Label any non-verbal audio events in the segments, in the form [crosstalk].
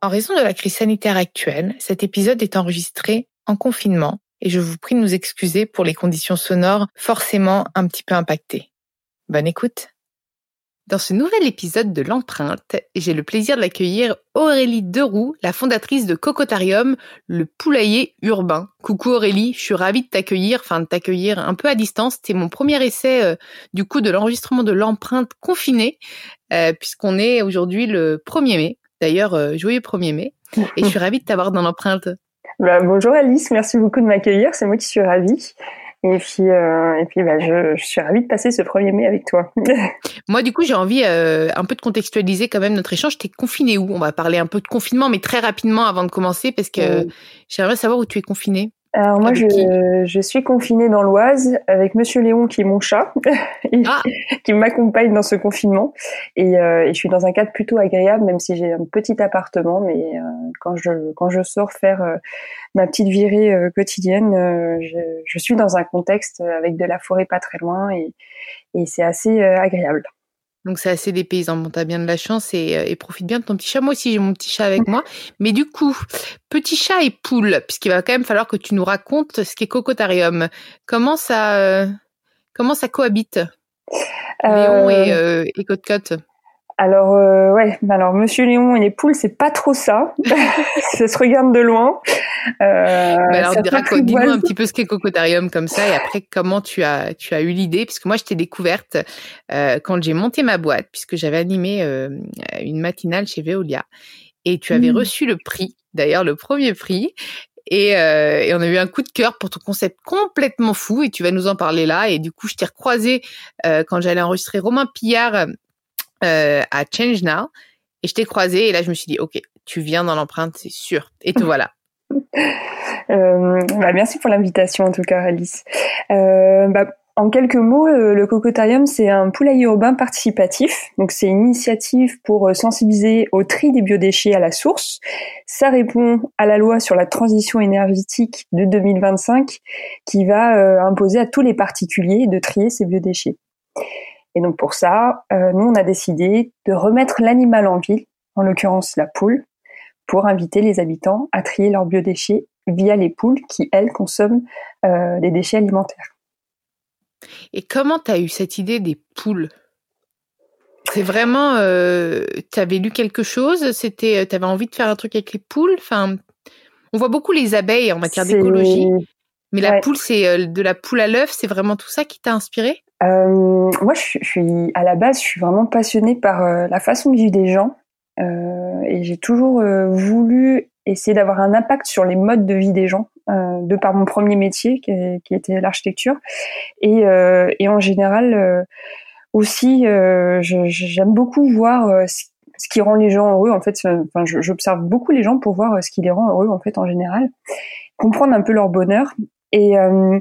En raison de la crise sanitaire actuelle, cet épisode est enregistré en confinement et je vous prie de nous excuser pour les conditions sonores forcément un petit peu impactées. Bonne écoute. Dans ce nouvel épisode de l'empreinte, j'ai le plaisir de l'accueillir Aurélie Deroux, la fondatrice de Cocotarium, le poulailler urbain. Coucou Aurélie, je suis ravie de t'accueillir, enfin de t'accueillir un peu à distance. C'était mon premier essai euh, du coup de l'enregistrement de l'empreinte confinée, euh, puisqu'on est aujourd'hui le 1er mai. D'ailleurs, euh, joyeux 1er mai. Et je suis ravie de t'avoir dans l'empreinte. [laughs] Bah, bonjour Alice, merci beaucoup de m'accueillir. C'est moi qui suis ravie. Et puis, euh, et puis bah, je, je, suis ravie de passer ce 1er mai avec toi. [laughs] moi, du coup, j'ai envie euh, un peu de contextualiser quand même notre échange. T'es confiné où? On va parler un peu de confinement, mais très rapidement avant de commencer, parce que j'aimerais savoir où tu es confiné. Alors moi, je, je, suis confinée dans l'Oise avec Monsieur Léon qui est mon chat, [laughs] ah. qui m'accompagne dans ce confinement. Et, euh, et, je suis dans un cadre plutôt agréable, même si j'ai un petit appartement. Mais euh, quand je quand je sors faire euh, ma petite virée euh, quotidienne, euh, je, je, suis dans un contexte avec de la forêt pas très loin et, et c'est assez agréable. Donc c'est assez des paysans. Bon, t'as bien de la chance et, euh, et, profite bien de ton petit chat. Moi aussi, j'ai mon petit chat avec moi. Mais du coup, petit chat et poule, puisqu'il va quand même falloir que tu nous racontes ce qu'est Cocotarium. Comment ça, euh, comment ça cohabite? Léon et, euh, et Côte-Côte? Alors euh, ouais, alors Monsieur Léon et les poules, c'est pas trop ça. [laughs] ça se regarde de loin. Euh, bah alors dis-nous un petit peu ce qu'est Cocotarium comme ça et après comment tu as tu as eu l'idée? Puisque moi je t'ai découverte euh, quand j'ai monté ma boîte puisque j'avais animé euh, une matinale chez Veolia et tu avais mmh. reçu le prix, d'ailleurs le premier prix et, euh, et, on a eu un coup de cœur pour ton concept complètement fou et tu vas nous en parler là. Et du coup, je t'ai recroisé euh, quand j'allais enregistrer Romain Pillard euh, à Change Now et je t'ai croisé et là je me suis dit ok tu viens dans l'empreinte c'est sûr et te [laughs] voilà. euh, bah, merci pour l'invitation en tout cas Alice. Euh, bah, en quelques mots, euh, le Cocotarium, c'est un poulailler urbain participatif. Donc, c'est une initiative pour euh, sensibiliser au tri des biodéchets à la source. Ça répond à la loi sur la transition énergétique de 2025 qui va imposer à tous les particuliers de trier ces biodéchets. Et donc pour ça, euh, nous, on a décidé de remettre l'animal en ville, en l'occurrence la poule, pour inviter les habitants à trier leurs biodéchets via les poules qui, elles, consomment euh, des déchets alimentaires. Et comment tu as eu cette idée des poules? C'est vraiment, euh, tu avais lu quelque chose? C'était, tu avais envie de faire un truc avec les poules? Enfin, on voit beaucoup les abeilles en matière d'écologie, mais la poule, c'est de la poule à l'œuf. C'est vraiment tout ça qui t'a inspiré? Euh, moi, je, je, suis à la base, je suis vraiment passionnée par euh, la façon de vivre des gens, euh, et j'ai toujours euh, voulu essayer d'avoir un impact sur les modes de vie des gens, euh, de par mon premier métier qui, qui était l'architecture, et, et, en général aussi, j'aime beaucoup voir ce, ce, qui rend les gens heureux. En fait, enfin, j'observe beaucoup les gens pour voir ce qui les rend heureux en fait en général, comprendre un peu leur bonheur et, euh,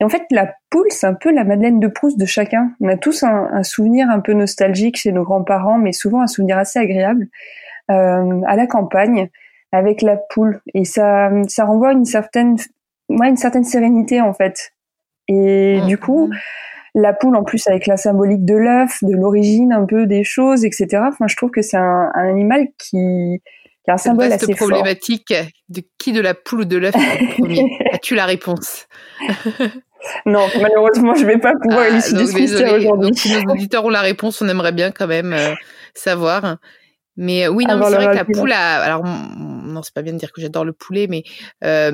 et, en fait, la poule, c'est un peu la Madeleine de Proust de chacun. On a tous un, un souvenir un peu nostalgique chez nos grands-parents, mais souvent un souvenir assez agréable euh, à la campagne avec la poule. Et ça, ça renvoie une certaine, ouais, une certaine sérénité en fait. Et mmh. du coup, la poule, en plus avec la symbolique de l'œuf, de l'origine un peu des choses, etc. Enfin, je trouve que c'est un, un animal qui un symbole assez problématique de qui de la poule ou de l'œuf [laughs] premier. As-tu la réponse? [laughs] Non, malheureusement, je vais pas pouvoir ah, élucider ce aujourd'hui. Si nos [laughs] auditeurs ont la réponse, on aimerait bien quand même euh, savoir. Mais euh, oui, non, c'est vrai que la poule, a, alors non, c'est pas bien de dire que j'adore le poulet, mais euh,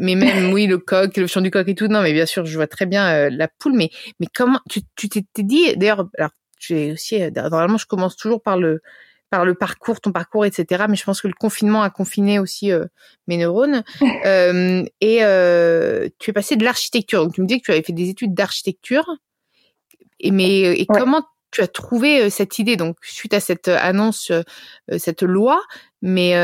mais même oui, le coq, le chant du coq et tout. Non, mais bien sûr, je vois très bien euh, la poule. Mais mais comment tu tu t'es dit d'ailleurs alors j'ai aussi normalement je commence toujours par le par le parcours, ton parcours, etc. Mais je pense que le confinement a confiné aussi euh, mes neurones. [laughs] euh, et euh, tu es passé de l'architecture. Donc tu me dis que tu avais fait des études d'architecture. Et mais et comment tu as trouvé cette idée? Donc, suite à cette annonce, cette loi, mais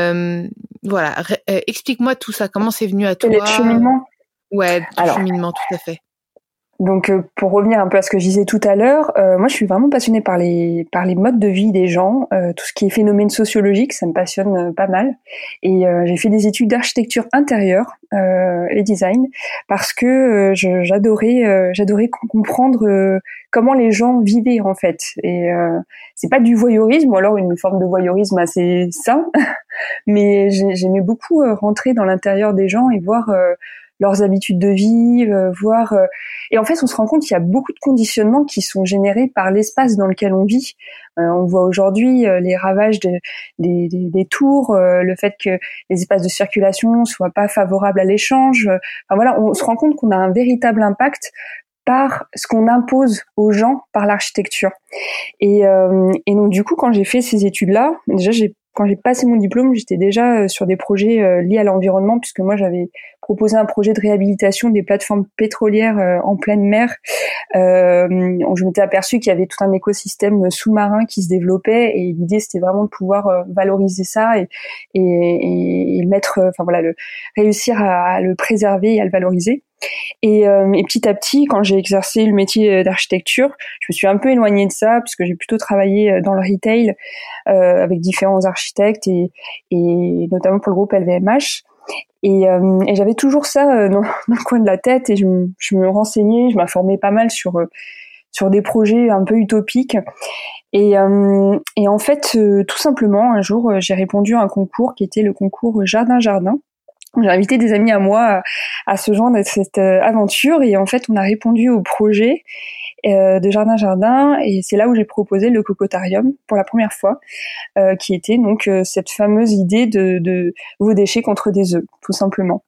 voilà, explique-moi tout ça. Comment c'est venu à toi Le cheminement. Ouais, le cheminement, tout à fait. Donc euh, pour revenir un peu à ce que je disais tout à l'heure, euh, moi je suis vraiment passionnée par les par les modes de vie des gens, euh, tout ce qui est phénomène sociologique, ça me passionne pas mal. Et j'ai fait des études d'architecture intérieure et design parce que j'adorais j'adorais comprendre comment les gens vivaient en fait. Et c'est pas du voyeurisme ou alors une forme de voyeurisme assez sain, [laughs] mais j'aimais beaucoup rentrer dans l'intérieur des gens et voir leurs habitudes de vie, euh, voir. Euh, et en fait, on se rend compte qu'il y a beaucoup de conditionnements qui sont générés par l'espace dans lequel on vit. Euh, on voit aujourd'hui les ravages de, des, des, des, tours, le fait que les espaces de circulation soient pas favorables à l'échange. Enfin voilà, on se rend compte qu'on a un véritable impact par ce qu'on impose aux gens par l'architecture. Et, et donc du coup, quand j'ai fait ces études-là, déjà j'ai quand j'ai passé mon diplôme, j'étais déjà sur des projets liés à l'environnement puisque moi j'avais proposer un projet de réhabilitation des plateformes pétrolières euh, en pleine mer. Euh, je m'étais aperçu qu'il y avait tout un écosystème sous-marin qui se développait et l'idée c'était vraiment de pouvoir euh, valoriser ça et, et, et mettre, enfin voilà, le, réussir à, le préserver et à le valoriser. Et, et, petit à petit, quand j'ai exercé le métier d'architecture, je me suis un peu éloignée de ça puisque j'ai plutôt travaillé dans le retail euh, avec différents architectes et, et, notamment pour le groupe LVMH. Et, euh, et j'avais toujours ça euh, dans, [laughs] le coin de la tête et je, je me renseignais, je m'informais pas mal sur euh, sur des projets un peu utopiques. Et, et en fait, tout simplement, un jour, j'ai répondu à un concours qui était le concours Jardin Jardin. J'ai invité des amis à moi à, se joindre à cette aventure et en fait, on a répondu au projet euh, de Jardin Jardin et c'est là où j'ai proposé le cocotarium pour la première fois, euh, qui était donc euh, cette fameuse idée de, de, vos déchets contre des œufs, tout simplement.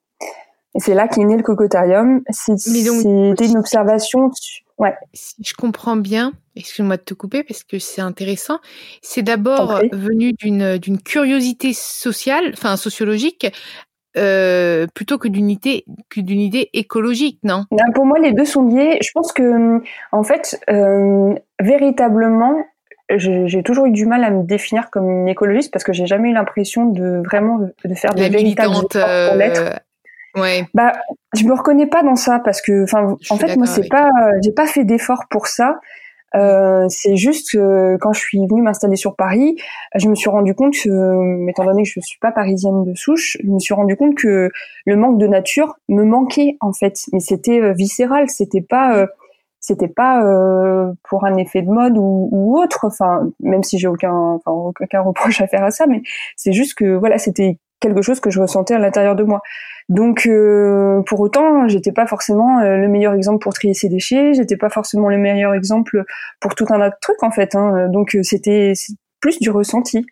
Et c'est là qu'est né le cocotarium. C'était une observation. Ouais. Si je comprends bien, excuse-moi de te couper parce que c'est intéressant. C'est d'abord venu d'une curiosité sociale, enfin sociologique, euh, plutôt que d'une idée, que d'une idée écologique, non? Ben, Pour moi, les deux sont liés. Je pense que, en fait, euh, véritablement, j'ai toujours eu du mal à me définir comme une écologiste parce que j'ai jamais eu l'impression de vraiment de faire des véritables efforts pour l'être. Euh, ouais. Bah, je me reconnais pas dans ça parce que, enfin, en fait, moi, c'est pas, j'ai pas fait d'efforts pour ça. Euh, c'est juste que quand je suis venue m'installer sur Paris, je me suis rendu compte que, étant donné que je suis pas parisienne de souche, je me suis rendu compte que le manque de nature me manquait en fait. Mais c'était euh, viscéral, c'était pas, euh, c'était pas euh, pour un effet de mode ou, ou autre. Enfin, même si j'ai aucun, enfin, aucun reproche à faire à ça, mais c'est juste que voilà, c'était quelque chose que je ressentais à l'intérieur de moi. Donc euh, pour autant, j'étais pas forcément euh, le meilleur exemple pour trier ses déchets, j'étais pas forcément le meilleur exemple pour tout un tas de trucs en fait. Hein. Donc euh, c'était plus du ressenti.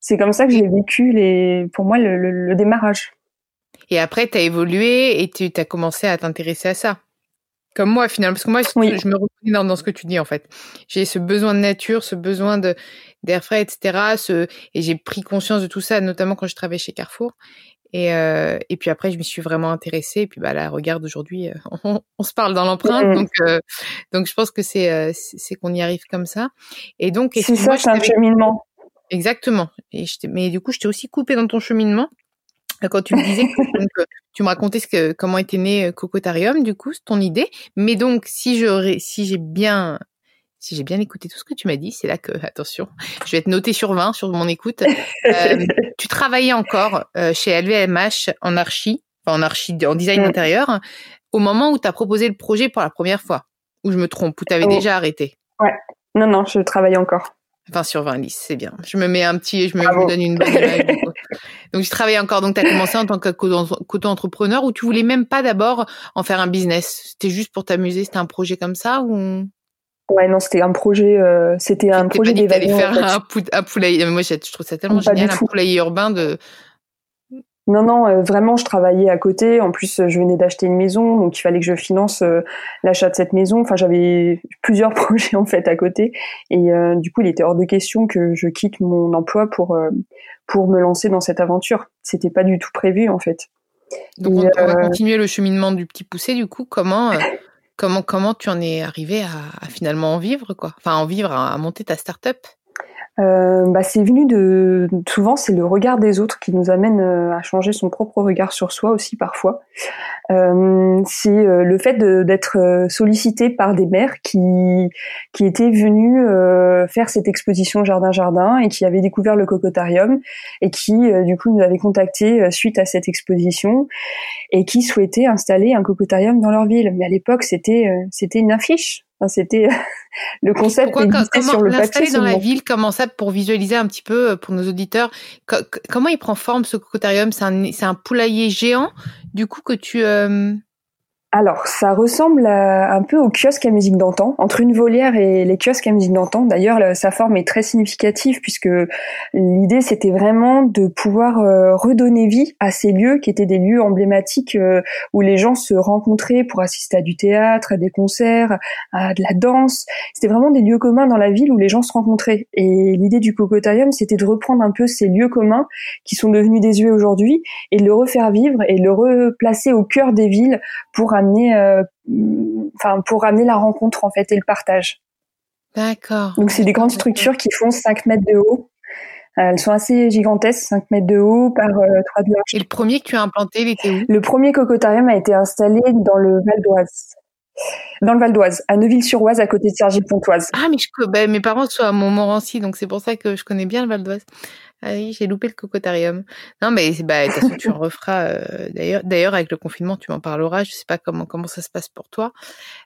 C'est comme ça que j'ai vécu les, pour moi le, démarrage. Et après, tu as évolué et tu as commencé à t'intéresser à ça. Comme moi, finalement, parce que moi, je me reconnais dans, dans, ce que tu dis, en fait. J'ai ce besoin de nature, ce besoin de d'air frais, etc. Ce, et j'ai pris conscience de tout ça, notamment quand je travaillais chez Carrefour. Et, euh, et puis après, je m'y suis vraiment intéressée. Et puis bah là, regarde, aujourd'hui, [laughs] on, on, se parle dans l'empreinte. Donc, euh, donc je pense que c'est euh, c'est qu'on y arrive comme ça. Et donc, c'est ça, c'est un cheminement. Exactement. Et je mais du coup, je t'ai aussi coupé dans ton cheminement quand tu me disais que donc, [laughs] tu me racontais ce que, comment était né Cocotarium, du coup, c'est ton idée. Mais donc, si je si j'ai bien si j'ai bien écouté tout ce que tu m'as dit, c'est là que, [laughs] attention, je vais être notée sur 20 sur mon écoute. Euh, [laughs] tu travaillais encore euh, chez LVMH en archi, enfin en archi, en design intérieur, au moment où tu as proposé le projet pour la première fois. Ou je me trompe, ou tu avais oh. déjà arrêté? Ouais. Non, non, je travaillais encore. 20 sur 20, Lise, c'est bien. Je me mets un petit, je me, donne une bonne image. [laughs] donc, je travaillais encore. Donc, tu as commencé en tant qu'auto-entrepreneur ou tu voulais même pas d'abord en faire un business? C'était juste pour t'amuser? C'était un projet comme ça ou? Ouais, non, c'était un projet, euh, c'était un projet d'évasion. faire un, poulailler. Moi, je trouve ça tellement génial, un poulailler urbain de. Non, non, euh, vraiment, je travaillais à côté. En plus, je venais d'acheter une maison, donc il fallait que je finance euh, l'achat de cette maison. Enfin, j'avais [laughs] plusieurs [laughs] projets en fait à côté, et du coup, il était hors de question que je quitte mon emploi pour pour me lancer dans cette aventure. C'était pas du tout prévu en fait. Donc, on, va continuer le cheminement du petit poussé. Du coup, comment [laughs] comment comment tu en es arrivé à, finalement en vivre quoi? Enfin en vivre, à, monter ta start-up? Euh, bah, c'est venu de souvent c'est le regard des autres qui nous amène euh, à changer son propre regard sur soi aussi parfois. Euh, c'est euh, le fait d'être euh, sollicité par des maires qui qui étaient venus faire cette exposition jardin jardin et qui avaient découvert le cocotarium et qui du coup nous avaient contacté suite à cette exposition et qui souhaitaient installer un cocotarium dans leur ville. Mais à l'époque c'était c'était une affiche c'était [laughs] le concept Pourquoi, existait sur le papier. dans la ville, comment ça, pour visualiser un petit peu pour nos auditeurs, comment il prend forme ce cocotarium? C'est un, un poulailler géant du coup que tu euh, alors, ça ressemble un peu au kiosque à musique d'antan, entre une volière et les kiosques à musique d'antan. D'ailleurs, sa forme est très significative puisque l'idée c'était vraiment de pouvoir euh, redonner vie à ces lieux qui étaient des lieux emblématiques euh, où les gens se rencontraient pour assister à du théâtre, à des concerts, à de la danse. C'était vraiment des lieux communs dans la ville où les gens se rencontraient. Et l'idée du cocotarium, c'était de reprendre un peu ces lieux communs qui sont devenus désuets aujourd'hui et de le refaire vivre et de le replacer au cœur des villes pour amener, euh, enfin pour amener la rencontre en fait et le partage. D'accord. Donc c'est des grandes structures qui font 5 mètres de haut. Elles sont assez gigantesques, 5 mètres de haut par 3 euh, de large. Et le premier que tu as implanté, il était où? Le premier cocotarium a été installé dans le Val d'Oise. Dans le Val d'Oise, à Neuville-sur-Oise, à côté de Cergy-Pontoise. Ah, mais je, ben, mes parents sont à Montmorency, donc c'est pour ça que je connais bien le Val d'Oise. Ah oui, j'ai loupé le cocotarium. Non, mais bah, de toute façon, tu en referas. Euh, d'ailleurs, d'ailleurs, avec le confinement, tu m'en parleras. Je sais pas comment comment ça se passe pour toi.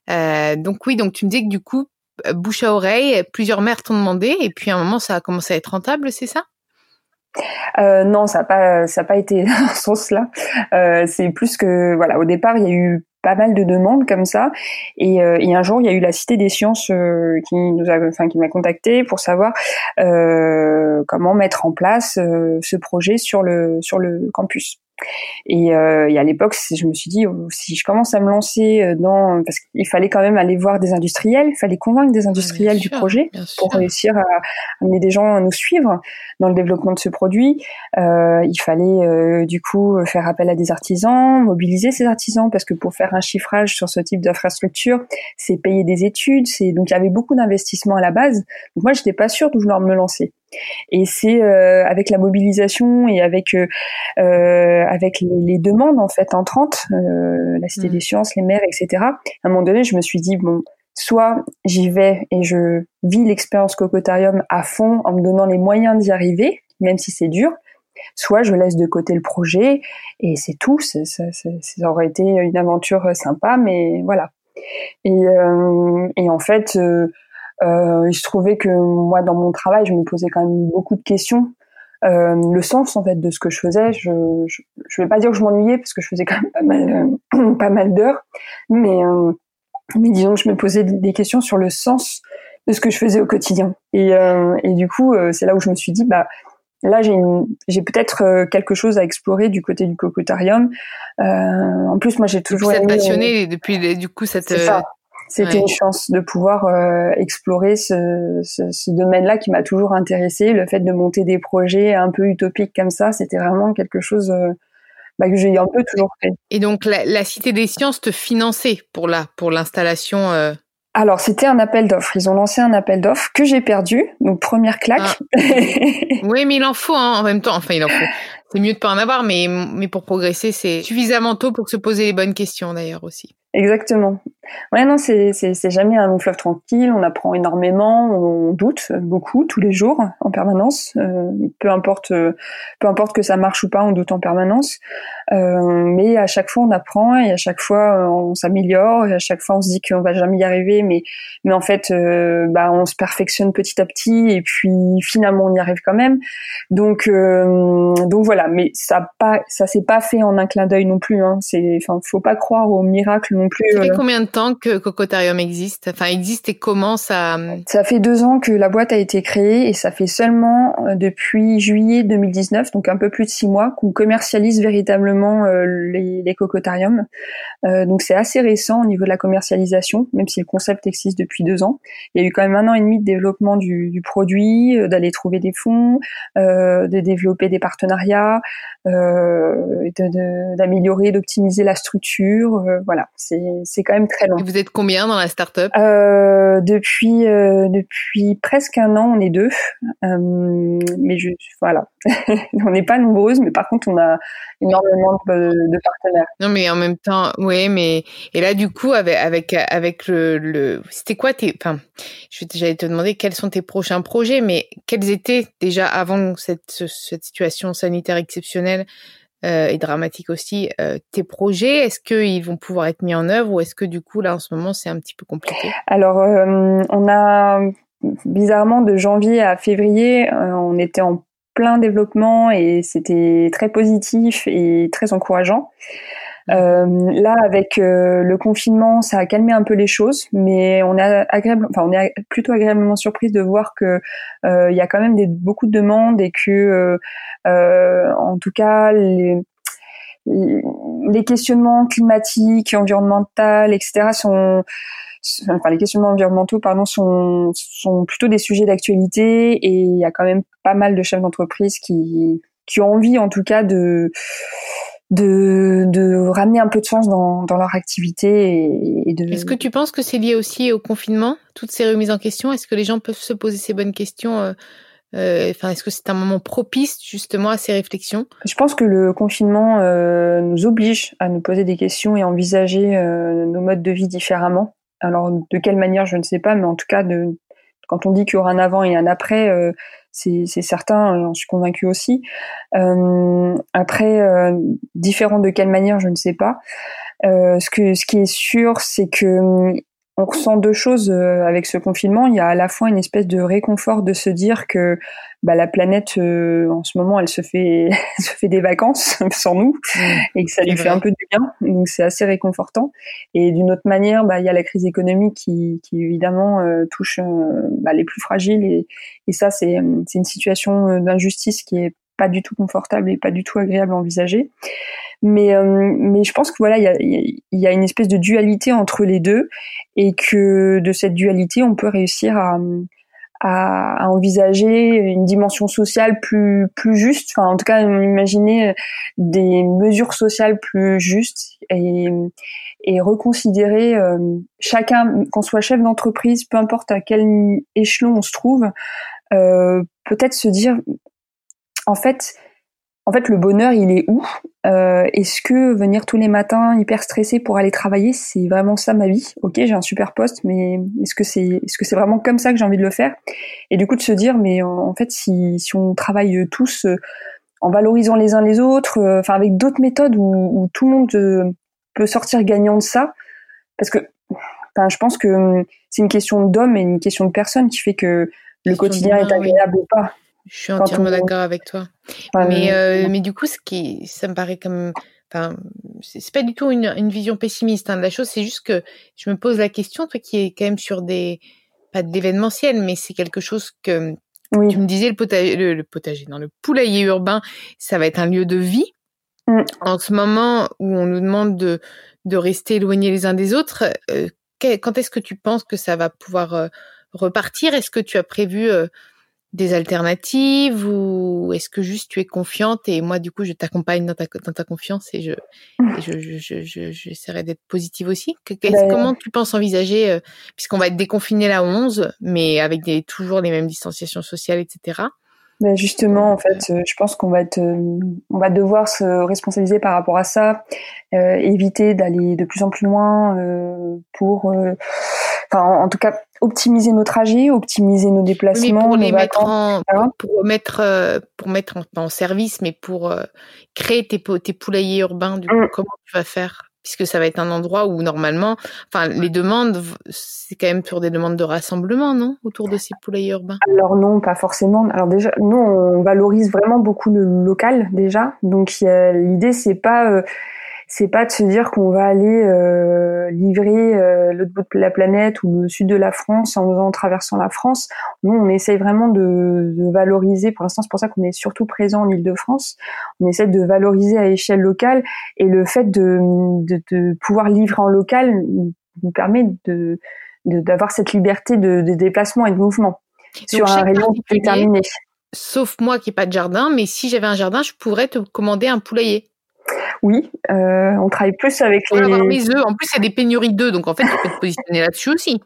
Euh, donc oui, donc tu me dis que du coup, euh, bouche à oreille, plusieurs mères t'ont demandé, et puis à un moment, ça a commencé à être rentable, c'est ça? Euh, non, ça n'a pas, ça pas été [laughs] dans ce sens-là. Euh, c'est plus que, voilà, au départ, il y a eu pas mal de demandes comme ça. Et, euh, et un jour, il y a eu la Cité des Sciences euh, qui nous a, enfin, qui m'a contacté pour savoir euh, comment mettre en place ce projet sur le sur le campus. Et, euh, et à l'époque, je me suis dit, oh, si je commence à me lancer euh, dans, parce qu'il fallait quand même aller voir des industriels, il fallait convaincre des industriels du projet pour réussir à amener des gens à nous suivre dans le développement de ce produit. Euh, il fallait euh, du coup faire appel à des artisans, mobiliser ces artisans, parce que pour faire un chiffrage sur ce type d'infrastructure, c'est payer des études, c'est donc il y avait beaucoup d'investissements à la base. Donc moi, j'étais pas sûre de vouloir me lancer. Et c'est euh, avec la mobilisation et avec euh, euh avec les, les, demandes en fait entrantes, euh, la Cité mm. des Sciences, les maires, etc. À un moment donné, je me suis dit bon, soit j'y vais et je vis l'expérience Cocotarium à fond en me donnant les moyens d'y arriver, même si c'est dur, soit je laisse de côté le projet et c'est tout. Ça, ça, ça, aurait été une aventure sympa, mais voilà. Et, et en fait, euh, euh, il se trouvait que moi, dans mon travail, je me posais quand même beaucoup de questions. Euh, le sens en fait de ce que je faisais, je, je, je vais pas dire que je m'ennuyais parce que je faisais quand même pas mal, euh, [clears throat] pas mal d'heures, mais euh, mais disons que je me posais des questions sur le sens de ce que je faisais au quotidien. Et, euh, et du coup, c'est là où je me suis dit, bah là j'ai j'ai peut-être quelque chose à explorer du côté du cocotarium. en plus, moi j'ai toujours depuis passionné depuis du coup cette c'était une chance de pouvoir euh, explorer ce, ce, ce domaine-là qui m'a toujours intéressé. Le fait de monter des projets un peu utopiques comme ça, c'était vraiment quelque chose euh, bah, que j'ai un peu toujours fait. Et donc la, la, Cité des Sciences te finançait pour la pour l'installation euh... Alors c'était un appel d'offres. Ils ont lancé un appel d'offres que j'ai perdu. Donc première claque. Ah. [laughs] oui, mais il en faut hein, en même temps. Enfin, il en faut. C'est mieux de pas en avoir, mais mais pour progresser, c'est suffisamment tôt pour se poser les bonnes questions d'ailleurs aussi. Exactement. Ouais, non, c'est, c'est, c'est jamais un long fleuve tranquille. On apprend énormément, on doute beaucoup tous les jours, en permanence. Euh, peu importe, euh, peu importe que ça marche ou pas, on doute en permanence. Euh, mais à chaque fois, on apprend et à chaque fois, euh, on s'améliore. Et à chaque fois, on se dit qu'on va jamais y arriver, mais, mais en fait, euh, bah, on se perfectionne petit à petit et puis finalement, on y arrive quand même. Donc, donc voilà. Mais ça pas, ça s'est pas fait en un clin d'œil non plus. Hein. C'est, enfin, faut pas croire au miracle ça fait euh, combien de temps que Cocotarium existe Enfin, existe et comment ça Ça fait deux ans que la boîte a été créée et ça fait seulement euh, depuis juillet 2019, donc un peu plus de six mois, qu'on commercialise véritablement moment les, les cocotariums. donc c'est assez récent au niveau de la commercialisation, même si le concept existe depuis deux ans. Il y a eu quand même un an et demi de développement du, du produit, d'aller trouver des fonds, de développer des partenariats, d'améliorer, d'optimiser la structure. voilà, c'est quand même très Et vous êtes combien dans la startup? Depuis depuis presque un an, on est deux. mais je, voilà, [laughs] on n'est pas nombreuses, mais par contre, on a énormément de, partenaires. Non, mais en même temps, oui, mais et là, du coup, avec avec avec le, c'était quoi tes, enfin, j'allais te demander quels sont tes prochains projets, mais quels étaient déjà avant cette cette situation sanitaire exceptionnelle? Euh, et dramatique aussi euh, tes projets Est-ce qu'ils vont pouvoir être mis en œuvre ou est-ce que du coup là en ce moment c'est un petit peu compliqué? Alors euh, on a bizarrement de janvier à février on était en plein développement et c'était très positif et très encourageant. Euh, là, avec euh, le confinement, ça a calmé un peu les choses, mais on est agréable, enfin, on est plutôt agréablement surprise de voir que euh, il y a quand même des, beaucoup de demandes et que, en tout cas, les, les questionnements climatiques, environnementaux, etc., sont enfin les questionnements environnementaux pardon sont sont plutôt des sujets d'actualité et il y a quand même pas mal de chefs d'entreprise qui qui ont envie en tout cas de de, de ramener un peu de sens dans, dans leur activité et, de. Est-ce que tu penses que c'est lié aussi au confinement, toutes ces remises en question? Est-ce que les gens peuvent se poser ces bonnes questions euh, euh, Enfin, est-ce que c'est un moment propice justement à ces réflexions? Je pense que le confinement euh, nous oblige à nous poser des questions et à envisager nos modes de vie différemment. Alors de quelle manière, je ne sais pas, mais en tout cas, de, quand on dit qu'il y aura un avant et un après, euh, c'est certain, j'en suis convaincue aussi. Euh, après, euh, différent de quelle manière, je ne sais pas. ce que ce qui est sûr, c'est que on ressent deux choses euh, avec ce confinement. Il y a à la fois une espèce de réconfort de se dire que bah, la planète, euh, en ce moment, elle se fait, [laughs] se fait des vacances [laughs] sans nous mmh. et que ça lui fait un peu du bien. Donc c'est assez réconfortant. Et d'une autre manière, bah, il y a la crise économique qui, qui évidemment euh, touche bah, les plus fragiles et, et ça c'est une situation d'injustice qui est pas du tout confortable et pas du tout agréable à envisager. Mais, euh, mais je pense que voilà, il y a, y a, une espèce de dualité entre les deux et que de cette dualité, on peut réussir à, à, envisager une dimension sociale plus, plus juste. Enfin, en tout cas, imaginer des mesures sociales plus justes et, et reconsidérer euh, chacun, qu'on soit chef d'entreprise, peu importe à quel échelon on se trouve, euh, peut-être se dire en fait, en fait, le bonheur, il est où? Euh, Est-ce que venir tous les matins hyper stressé pour aller travailler, c'est vraiment ça ma vie? Ok, j'ai un super poste, mais est-ce que c'est est-ce que c'est vraiment comme ça que j'ai envie de le faire? Et du coup, de se dire, mais en, fait, si, si on travaille tous euh, en valorisant les uns les autres, euh, enfin avec d'autres méthodes où, tout le monde peut sortir gagnant de ça, parce que, enfin, je pense que hum, c'est une question d'homme et une question de personne qui fait que le quotidien est agréable ou pas. Je suis entièrement d'accord avec toi. mais, euh, mais du coup, ce qui, ça me paraît comme, enfin, c'est pas du tout une, une vision pessimiste hein, de la chose. C'est juste que je me pose la question, toi qui es quand même sur des, pas de l'événementiel, mais c'est quelque chose que oui. tu me disais le potager, le, potager, non, le poulailler urbain, ça va être un lieu de vie. Mm. En ce moment où on nous demande de, de rester éloignés les uns des autres, euh, quand est-ce que tu penses que ça va pouvoir euh, repartir? Est-ce que tu as prévu des alternatives ou est-ce que juste tu es confiante et moi du coup je t'accompagne dans ta, dans ta confiance et je j'essaierai je, je, je, d'être positive aussi? Ben, comment tu penses envisager euh, puisqu'on va être déconfiné la 11 mais avec des toujours les mêmes distanciations sociales etc ben justement, en fait, euh, je pense qu'on va être, euh, on va devoir se responsabiliser par rapport à ça, éviter d'aller de plus en plus loin pour, enfin, en, tout cas, optimiser nos trajets, optimiser nos déplacements, pour les mettre en, pour mettre, pour mettre en, service, mais pour créer tes, tes poulaillers urbains, du coup, mm. comment tu vas faire? Puisque ça va être un endroit où normalement, enfin, les demandes, c'est quand même pour des demandes de rassemblement, non, autour de ces poulaillers urbains Alors non, pas forcément. Alors déjà, nous, on valorise vraiment beaucoup le local déjà. Donc l'idée, c'est pas, euh, c'est pas de se dire qu'on va aller euh, livrer euh, l'autre bout de la planète ou le sud de la France en, en traversant la France. Nous, on essaye vraiment de, de valoriser. Pour l'instant, c'est pour ça qu'on est surtout présent en Île-de-France. On essaie de valoriser à échelle locale et le fait de, de, de pouvoir livrer en local nous permet de d'avoir cette liberté de, de, déplacement et de mouvement sur un rayon déterminé. Sauf moi qui n'ai pas de jardin, mais si j'avais un jardin, je pourrais te commander un poulailler. Oui, euh, on travaille plus avec les. mes œufs. En plus, il y a des pénuries d'œufs, donc en fait, tu peux te positionner là-dessus aussi.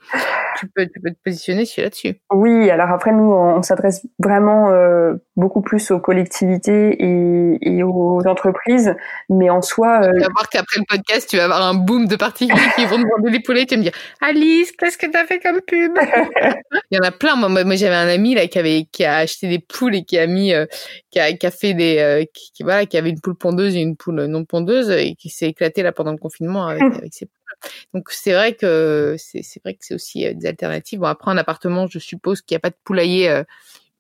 Tu peux, tu peux te positionner là-dessus. Oui, alors après, nous, on, s'adresse vraiment euh, beaucoup plus aux collectivités et, et, aux entreprises, mais en soi. Euh... Tu vas voir qu'après le podcast, tu vas avoir un boom de particuliers qui vont demander des poulets. Tu vas me dire, Alice, qu'est-ce que tu as fait comme pub? [laughs] Il y en a plein. Moi, moi j'avais un ami là qui avait qui a acheté des poules et qui a mis, euh, qui a, qui a fait des, qui, voilà, qui avait une poule pondeuse et une poule non pondeuse et qui s'est éclaté là pendant le confinement avec, avec ses donc c'est vrai que c'est vrai que c'est aussi euh, des alternatives. Bon après en appartement, je suppose qu'il n'y a pas de poulailler euh,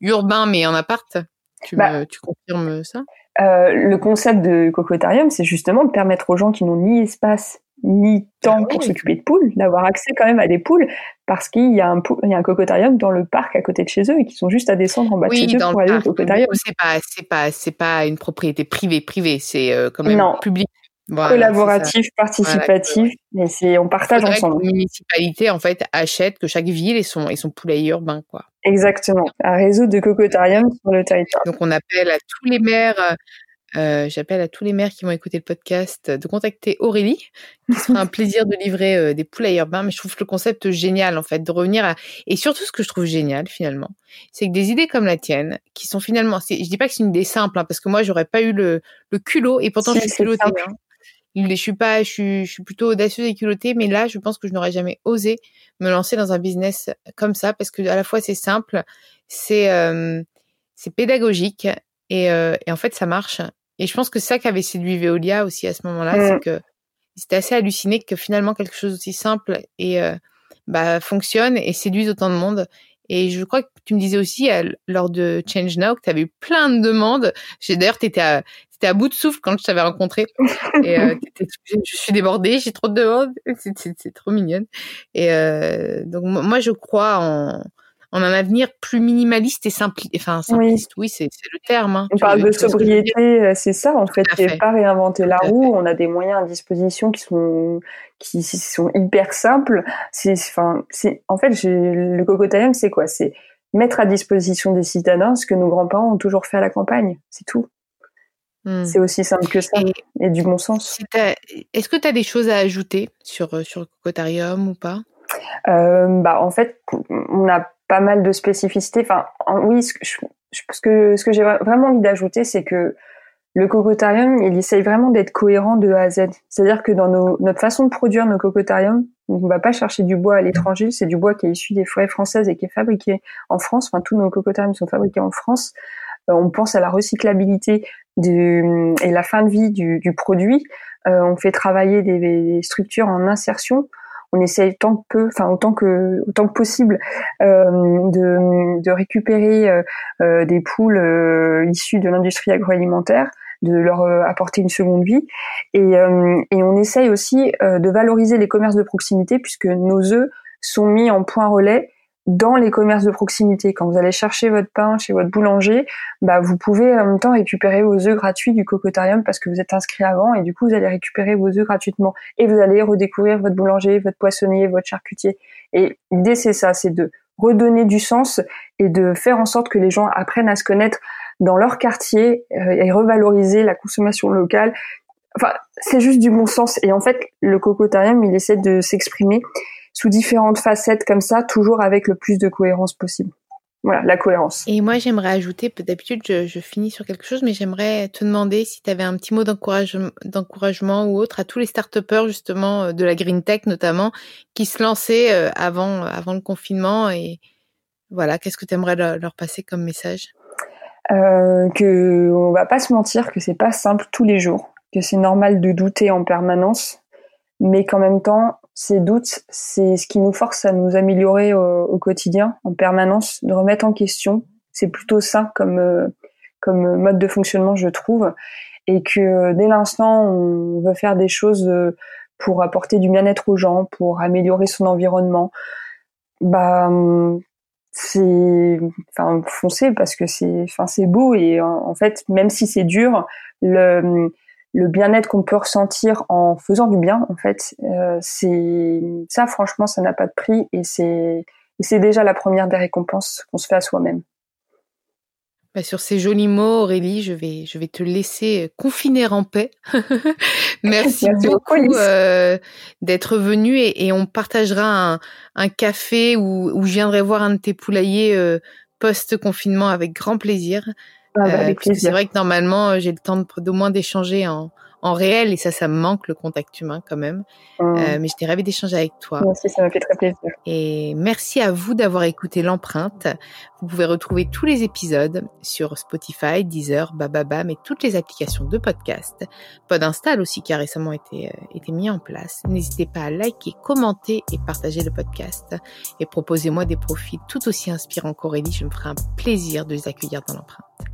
urbain, mais en appart. Tu, bah, tu confirmes ça? euh, Le concept de cocotarium, c'est justement de permettre aux gens qui n'ont ni espace ni temps ah pour s'occuper de poules, d'avoir accès quand même à des poules, parce qu'il y a un il y a un cocotarium dans le parc à côté de chez eux et qui sont juste à descendre en bas de chez eux pour aller au cocotarium. C'est pas c'est pas c'est pas une propriété privée privée, c'est quand même public collaboratif, participatif, mais c'est on partage ensemble. Que municipalité en fait achète que chaque ville ait son et son poulailler urbain quoi. Exactement, un réseau de cocotariums sur le territoire. Donc on appelle à tous les maires euh, j'appelle à tous les maires qui vont écouter le podcast de contacter Aurélie, qui sera un [laughs] plaisir de livrer euh, des poulaillers urbains. Mais je trouve le concept génial, en fait, de revenir à... Et surtout, ce que je trouve génial, finalement, c'est que des idées comme la tienne, qui sont finalement... Je dis pas que c'est une idée simple, hein, parce que moi, j'aurais pas eu le, le culot, et pourtant, je suis culottée. Hein. Je suis pas, je suis, je suis plutôt audacieuse et culottée, mais là, je pense que je n'aurais jamais osé me lancer dans un business comme ça parce que à la fois c'est simple, c'est, euh, c'est pédagogique et, euh, et en fait ça marche. Et je pense que c'est ça qu'avait séduit Veolia aussi à ce moment-là, c'est que c'était assez halluciné que finalement quelque chose aussi simple et euh, bah fonctionne et séduise autant de monde. Et je crois que tu me disais aussi lors de Change Now que tu avais eu plein de demandes. D'ailleurs, tu étais à, à bout de souffle quand je t'avais rencontré. [laughs] Et euh, je suis débordée, j'ai trop de demandes. [laughs] C'est trop mignonne. Et euh, donc moi, je crois en, en un avenir plus minimaliste et simple. Enfin, simpliste, oui, c'est le terme. Hein. On parle de sobriété, euh, c'est ça en fait. C'est pas réinventer la roue. On a des moyens à disposition qui sont qui sont hyper simples. C'est enfin, c'est en fait, le cocotarium, c'est quoi? C'est mettre à disposition des citadins ce que nos grands-parents ont toujours fait à la campagne. C'est tout. Hmm. C'est aussi simple que ça et, du bon sens. Est-ce que tu as des choses à ajouter sur, euh, sur le cocotarium ou pas? Euh, bah, En fait, on a pas mal de spécificités. Enfin, oui, ce que, ce que, ce que j'ai vraiment envie d'ajouter, c'est que le cocotarium, il essaye vraiment d'être cohérent de A à Z. C'est-à-dire que dans nos, notre façon de produire nos cocotariums, on ne va pas chercher du bois à l'étranger, c'est du bois qui est issu des forêts françaises et qui est fabriqué en France. Enfin, tous nos cocotariums sont fabriqués en France. Euh, on pense à la recyclabilité du, et la fin de vie du, du produit. Euh, on fait travailler des, des, structures en insertion. On essaye tant que enfin autant que autant que possible, euh, de, de, récupérer euh, euh des poules issues de l'industrie agroalimentaire de leur apporter une seconde vie. Et, et on essaye aussi de valoriser les commerces de proximité puisque nos œufs sont mis en point relais dans les commerces de proximité. Quand vous allez chercher votre pain chez votre boulanger, bah vous pouvez en même temps récupérer vos œufs gratuits du cocotarium parce que vous êtes inscrit avant et du coup vous allez récupérer vos œufs gratuitement et vous allez redécouvrir votre boulanger, votre poissonnier, votre charcutier. Et l'idée c'est ça, c'est de redonner du sens et de faire en sorte que les gens apprennent à se connaître dans leur quartier euh, et revaloriser la consommation locale. Enfin, c'est juste du bon sens. Et en fait, le cocotarium, il essaie de s'exprimer sous différentes facettes comme ça, toujours avec le plus de cohérence possible. Voilà, la cohérence. Et moi, j'aimerais ajouter, d'habitude, je, je, finis sur quelque chose, mais j'aimerais te demander si tu avais un petit mot d'encouragement ou autre à tous les start justement, euh, de la green tech notamment, qui se lançaient euh, avant, avant le confinement. Et voilà, qu'est-ce que tu aimerais leur, passer comme message? Euh, Que on va pas se mentir, que c'est pas simple tous les jours, que c'est normal de douter en permanence, mais qu'en même temps, ces doutes, c'est ce qui nous force à nous améliorer au, quotidien, en permanence, de remettre en question. C'est plutôt ça comme euh, comme mode de fonctionnement, je trouve. et que dès l'instant on veut faire des choses pour apporter du bien-être aux gens, pour améliorer son environnement, bah c'est enfin foncer parce que c'est enfin c'est beau et en, fait même si c'est dur le le bien-être qu'on peut ressentir en faisant du bien en fait euh, c'est ça franchement ça n'a pas de prix et c'est c'est déjà la première des récompenses qu'on se fait à soi-même. Bah, sur ces jolis mots, Aurélie, je vais, je vais te laisser confiner en paix. [laughs] Merci, beaucoup euh, d'être venue et, on partagera un, café où, je viendrai voir un de tes poulaillers euh, post-confinement avec grand plaisir. Ah, bah, euh, c'est vrai que normalement, j'ai le temps d'au moins d'échanger en, en réel et ça, ça me manque le contact humain quand même. Mmh. Euh, mais j'étais ravie d'échanger avec toi. Aussi, ça m'a fait très plaisir. Et merci à vous d'avoir écouté l'empreinte. Vous pouvez retrouver tous les épisodes sur Spotify, Deezer, Bababam et toutes les applications de podcast. Podinstall aussi qui a récemment été, euh, été mis en place. N'hésitez pas à liker, commenter et partager le podcast. Et proposez-moi des profils tout aussi inspirants qu'Aurélie. Je me ferai un plaisir de les accueillir dans l'empreinte.